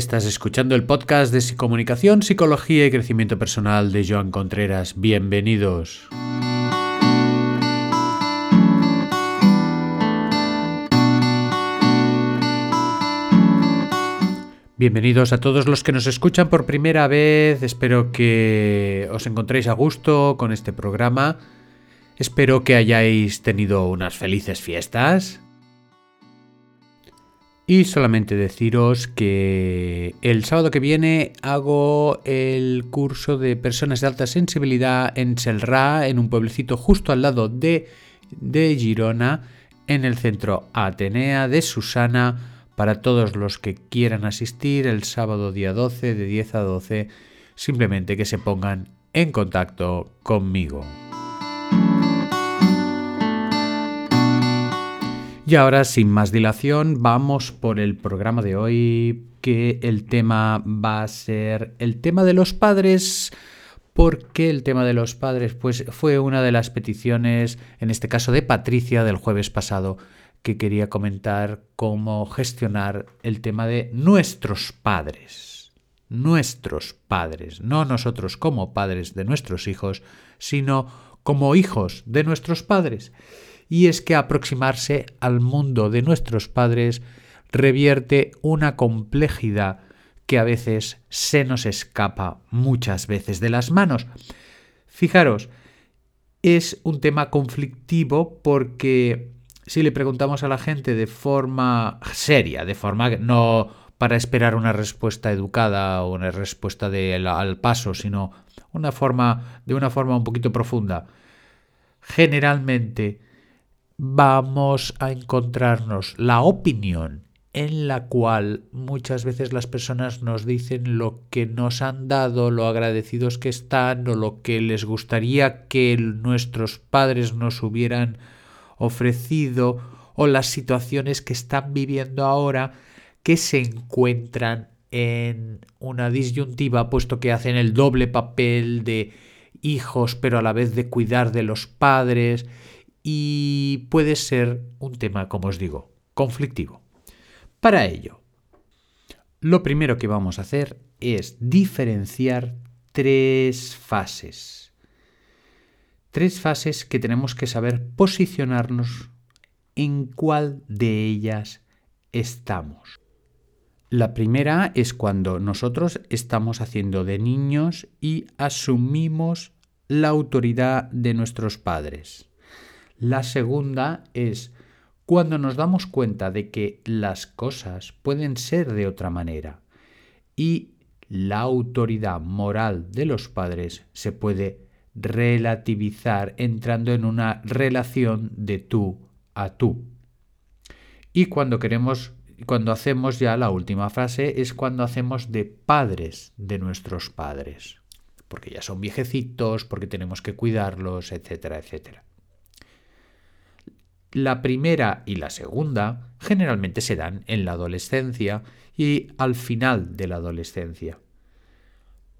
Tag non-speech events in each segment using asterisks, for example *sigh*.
Estás escuchando el podcast de Psicomunicación, Psicología y Crecimiento Personal de Joan Contreras. Bienvenidos. Bienvenidos a todos los que nos escuchan por primera vez. Espero que os encontréis a gusto con este programa. Espero que hayáis tenido unas felices fiestas. Y solamente deciros que el sábado que viene hago el curso de personas de alta sensibilidad en Selrá, en un pueblecito justo al lado de, de Girona, en el centro Atenea de Susana, para todos los que quieran asistir el sábado día 12 de 10 a 12, simplemente que se pongan en contacto conmigo. Y ahora, sin más dilación, vamos por el programa de hoy, que el tema va a ser el tema de los padres. ¿Por qué el tema de los padres? Pues fue una de las peticiones, en este caso de Patricia, del jueves pasado, que quería comentar cómo gestionar el tema de nuestros padres. Nuestros padres, no nosotros como padres de nuestros hijos, sino como hijos de nuestros padres y es que aproximarse al mundo de nuestros padres revierte una complejidad que a veces se nos escapa muchas veces de las manos. Fijaros, es un tema conflictivo porque si le preguntamos a la gente de forma seria, de forma no para esperar una respuesta educada o una respuesta de, al paso, sino una forma de una forma un poquito profunda, generalmente vamos a encontrarnos la opinión en la cual muchas veces las personas nos dicen lo que nos han dado, lo agradecidos que están o lo que les gustaría que nuestros padres nos hubieran ofrecido o las situaciones que están viviendo ahora que se encuentran en una disyuntiva puesto que hacen el doble papel de hijos pero a la vez de cuidar de los padres y puede ser un tema, como os digo, conflictivo. Para ello, lo primero que vamos a hacer es diferenciar tres fases. Tres fases que tenemos que saber posicionarnos en cuál de ellas estamos. La primera es cuando nosotros estamos haciendo de niños y asumimos la autoridad de nuestros padres. La segunda es cuando nos damos cuenta de que las cosas pueden ser de otra manera y la autoridad moral de los padres se puede relativizar entrando en una relación de tú a tú. Y cuando queremos cuando hacemos ya la última frase es cuando hacemos de padres de nuestros padres, porque ya son viejecitos, porque tenemos que cuidarlos, etcétera, etcétera. La primera y la segunda generalmente se dan en la adolescencia y al final de la adolescencia.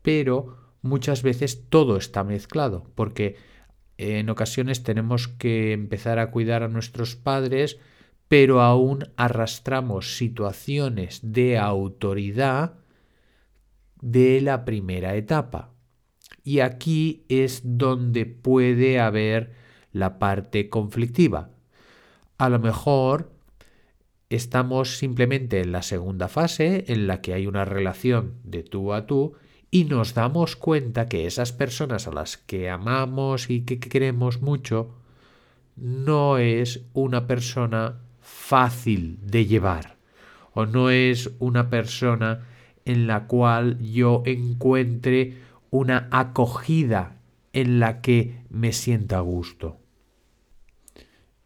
Pero muchas veces todo está mezclado, porque en ocasiones tenemos que empezar a cuidar a nuestros padres, pero aún arrastramos situaciones de autoridad de la primera etapa. Y aquí es donde puede haber la parte conflictiva a lo mejor estamos simplemente en la segunda fase en la que hay una relación de tú a tú y nos damos cuenta que esas personas a las que amamos y que queremos mucho no es una persona fácil de llevar o no es una persona en la cual yo encuentre una acogida en la que me sienta a gusto.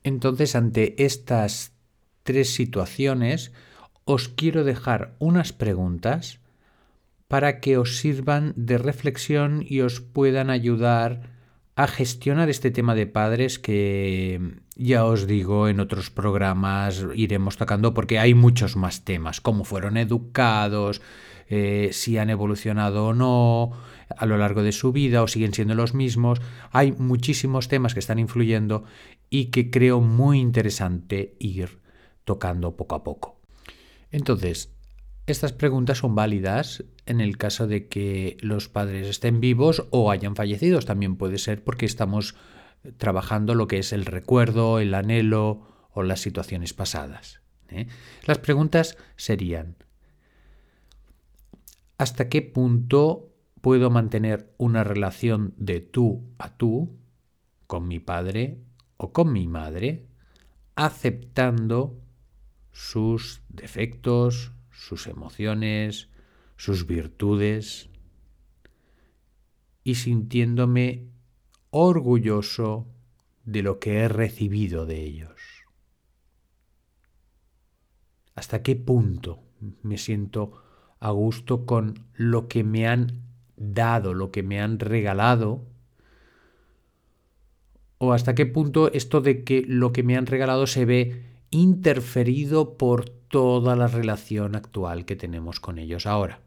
Entonces, ante estas tres situaciones, os quiero dejar unas preguntas para que os sirvan de reflexión y os puedan ayudar a gestionar este tema de padres que ya os digo en otros programas iremos tocando porque hay muchos más temas, cómo fueron educados, eh, si han evolucionado o no a lo largo de su vida o siguen siendo los mismos. Hay muchísimos temas que están influyendo y que creo muy interesante ir tocando poco a poco. Entonces, Estas preguntas son válidas en el caso de que los padres estén vivos o hayan fallecido. También puede ser porque estamos trabajando lo que es el recuerdo, el anhelo o las situaciones pasadas. ¿eh? Las preguntas serían, ¿hasta qué punto puedo mantener una relación de tú a tú con mi padre o con mi madre, aceptando sus defectos, sus emociones, sus virtudes y sintiéndome orgulloso de lo que he recibido de ellos. ¿Hasta qué punto me siento a gusto con lo que me han dado, lo que me han regalado? ¿O hasta qué punto esto de que lo que me han regalado se ve interferido por toda la relación actual que tenemos con ellos ahora?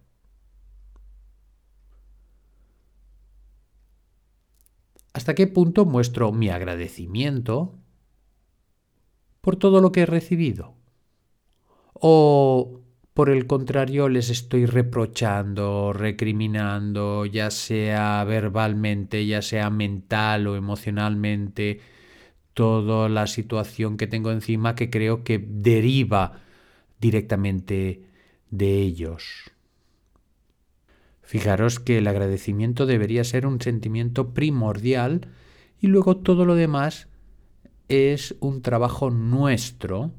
¿Hasta qué punto muestro mi agradecimiento por todo lo que he recibido? ¿O por el contrario les estoy reprochando, recriminando, ya sea verbalmente, ya sea mental o emocionalmente, toda la situación que tengo encima que creo que deriva directamente de ellos? Fijaros que el agradecimiento debería ser un sentimiento primordial y luego todo lo demás es un trabajo nuestro,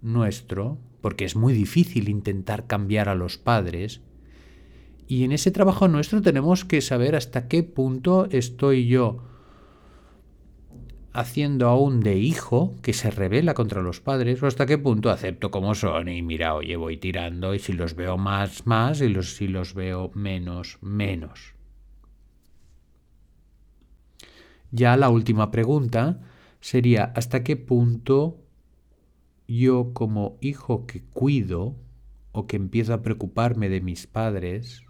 nuestro, porque es muy difícil intentar cambiar a los padres. Y en ese trabajo nuestro tenemos que saber hasta qué punto estoy yo haciendo aún de hijo que se revela contra los padres o hasta qué punto acepto como son y mira, oye, voy tirando y si los veo más, más y los, si los veo menos, menos. Ya la última pregunta sería hasta qué punto yo como hijo que cuido o que empiezo a preocuparme de mis padres,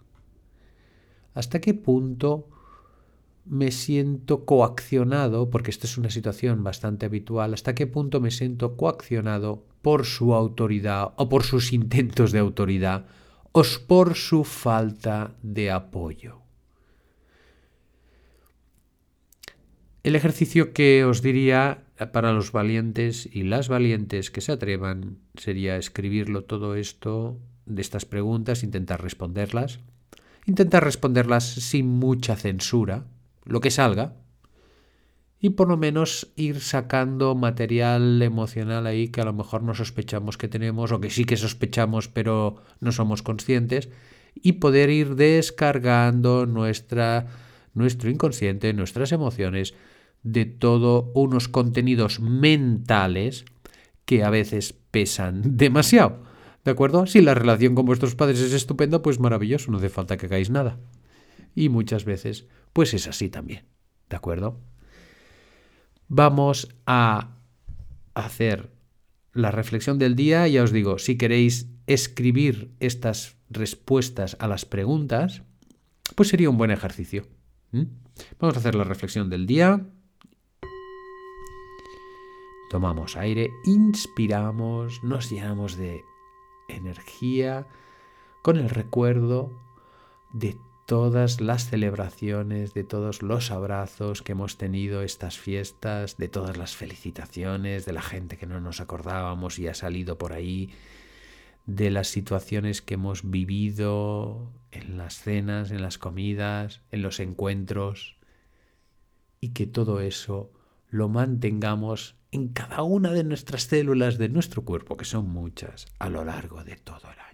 hasta qué punto me siento coaccionado, porque esta es una situación bastante habitual, hasta qué punto me siento coaccionado por su autoridad o por sus intentos de autoridad o por su falta de apoyo. El ejercicio que os diría para los valientes y las valientes que se atrevan sería escribirlo todo esto de estas preguntas, intentar responderlas, intentar responderlas sin mucha censura, lo que salga, y por lo menos ir sacando material emocional ahí que a lo mejor no sospechamos que tenemos o que sí que sospechamos pero no somos conscientes y poder ir descargando nuestra, nuestro inconsciente, nuestras emociones de todo unos contenidos mentales que a veces pesan *laughs* demasiado. ¿De acuerdo? Si la relación con vuestros padres es estupenda, pues maravilloso, no hace falta que hagáis nada. Y muchas veces pues es así también. ¿De acuerdo? Vamos a hacer la reflexión del día. Ya os digo, si queréis escribir estas respuestas a las preguntas, pues sería un buen ejercicio. Vamos a hacer la reflexión del día. Tomamos aire, inspiramos, nos llenamos de energía con el recuerdo de todas las celebraciones, de todos los abrazos que hemos tenido estas fiestas, de todas las felicitaciones, de la gente que no nos acordábamos y ha salido por ahí, de las situaciones que hemos vivido en las cenas, en las comidas, en los encuentros, y que todo eso lo mantengamos en cada una de nuestras células de nuestro cuerpo, que son muchas, a lo largo de todo el año.